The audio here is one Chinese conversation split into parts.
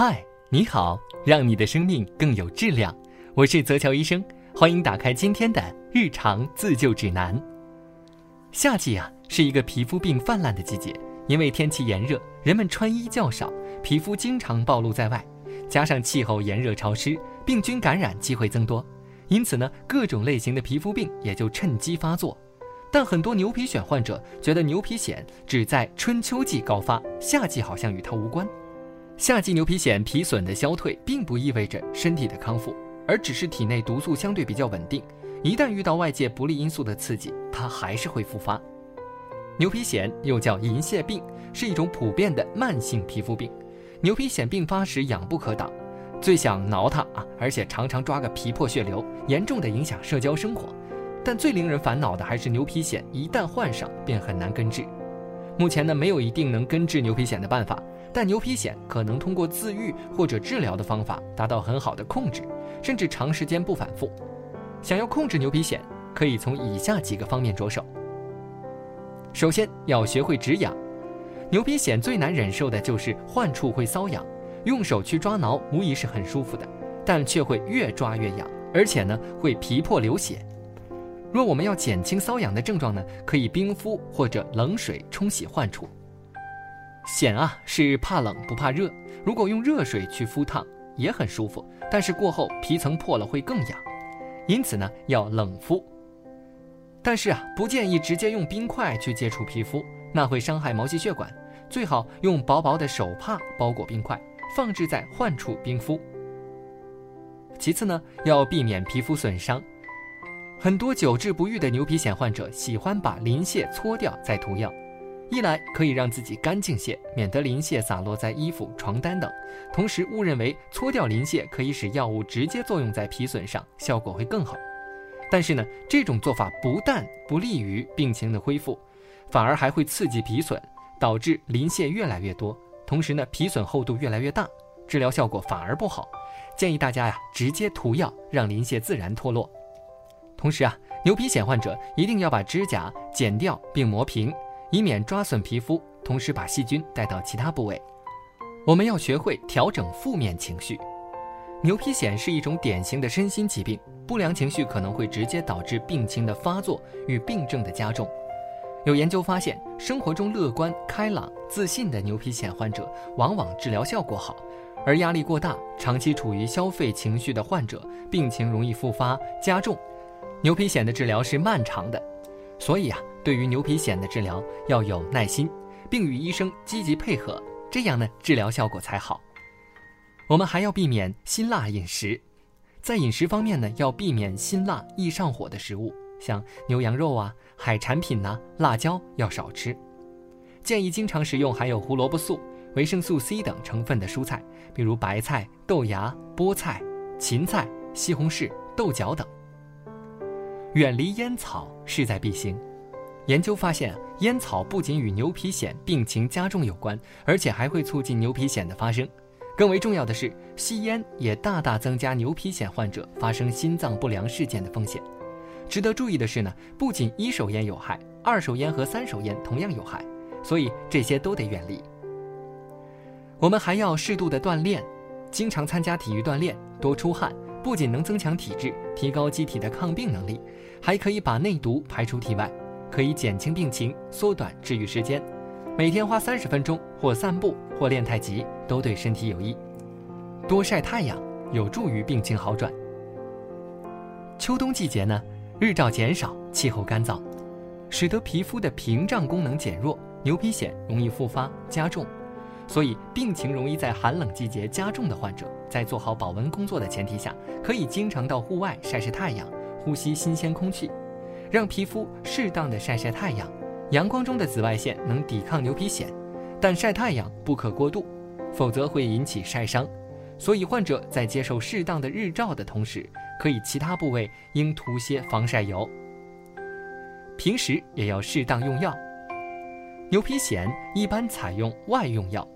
嗨，你好，让你的生命更有质量。我是泽乔医生，欢迎打开今天的日常自救指南。夏季啊，是一个皮肤病泛滥的季节，因为天气炎热，人们穿衣较少，皮肤经常暴露在外，加上气候炎热潮湿，病菌感染机会增多，因此呢，各种类型的皮肤病也就趁机发作。但很多牛皮癣患者觉得牛皮癣只在春秋季高发，夏季好像与它无关。夏季牛皮癣皮损的消退，并不意味着身体的康复，而只是体内毒素相对比较稳定。一旦遇到外界不利因素的刺激，它还是会复发。牛皮癣又叫银屑病，是一种普遍的慢性皮肤病。牛皮癣病发时痒不可挡，最想挠它啊，而且常常抓个皮破血流，严重的影响社交生活。但最令人烦恼的还是牛皮癣，一旦患上便很难根治。目前呢，没有一定能根治牛皮癣的办法，但牛皮癣可能通过自愈或者治疗的方法达到很好的控制，甚至长时间不反复。想要控制牛皮癣，可以从以下几个方面着手。首先要学会止痒。牛皮癣最难忍受的就是患处会瘙痒，用手去抓挠无疑是很舒服的，但却会越抓越痒，而且呢会皮破流血。若我们要减轻瘙痒的症状呢，可以冰敷或者冷水冲洗患处。癣啊是怕冷不怕热，如果用热水去敷烫也很舒服，但是过后皮层破了会更痒，因此呢要冷敷。但是啊不建议直接用冰块去接触皮肤，那会伤害毛细血管，最好用薄薄的手帕包裹冰块，放置在患处冰敷。其次呢要避免皮肤损伤。很多久治不愈的牛皮癣患者喜欢把鳞屑搓掉再涂药，一来可以让自己干净些，免得鳞屑洒落在衣服、床单等；同时误认为搓掉鳞屑可以使药物直接作用在皮损上，效果会更好。但是呢，这种做法不但不利于病情的恢复，反而还会刺激皮损，导致鳞屑越来越多，同时呢，皮损厚度越来越大，治疗效果反而不好。建议大家呀，直接涂药，让鳞屑自然脱落。同时啊，牛皮癣患者一定要把指甲剪掉并磨平，以免抓损皮肤，同时把细菌带到其他部位。我们要学会调整负面情绪。牛皮癣是一种典型的身心疾病，不良情绪可能会直接导致病情的发作与病症的加重。有研究发现，生活中乐观、开朗、自信的牛皮癣患者，往往治疗效果好；而压力过大、长期处于消费情绪的患者，病情容易复发加重。牛皮癣的治疗是漫长的，所以啊，对于牛皮癣的治疗要有耐心，并与医生积极配合，这样呢，治疗效果才好。我们还要避免辛辣饮食，在饮食方面呢，要避免辛辣易上火的食物，像牛羊肉啊、海产品呐、辣椒要少吃。建议经常食用含有胡萝卜素、维生素 C 等成分的蔬菜，比如白菜、豆芽、菠菜、芹菜、西红柿、豆角等。远离烟草势在必行。研究发现，烟草不仅与牛皮癣病情加重有关，而且还会促进牛皮癣的发生。更为重要的是，吸烟也大大增加牛皮癣患者发生心脏不良事件的风险。值得注意的是呢，不仅一手烟有害，二手烟和三手烟同样有害，所以这些都得远离。我们还要适度的锻炼，经常参加体育锻炼，多出汗。不仅能增强体质，提高机体的抗病能力，还可以把内毒排出体外，可以减轻病情，缩短治愈时间。每天花三十分钟，或散步，或练太极，都对身体有益。多晒太阳有助于病情好转。秋冬季节呢，日照减少，气候干燥，使得皮肤的屏障功能减弱，牛皮癣容易复发加重。所以，病情容易在寒冷季节加重的患者，在做好保温工作的前提下，可以经常到户外晒晒太阳，呼吸新鲜空气，让皮肤适当的晒晒太阳。阳光中的紫外线能抵抗牛皮癣，但晒太阳不可过度，否则会引起晒伤。所以，患者在接受适当的日照的同时，可以其他部位应涂些防晒油。平时也要适当用药。牛皮癣一般采用外用药。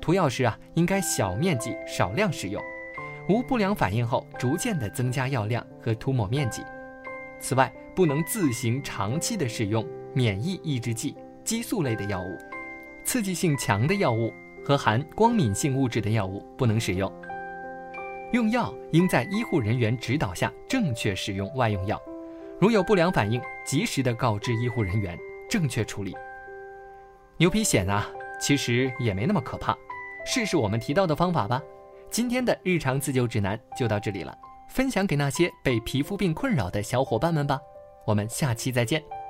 涂药时啊，应该小面积、少量使用，无不良反应后，逐渐的增加药量和涂抹面积。此外，不能自行长期的使用免疫抑制剂、激素类的药物，刺激性强的药物和含光敏性物质的药物不能使用。用药应在医护人员指导下正确使用外用药，如有不良反应，及时的告知医护人员，正确处理。牛皮癣啊，其实也没那么可怕，试试我们提到的方法吧。今天的日常自救指南就到这里了，分享给那些被皮肤病困扰的小伙伴们吧。我们下期再见。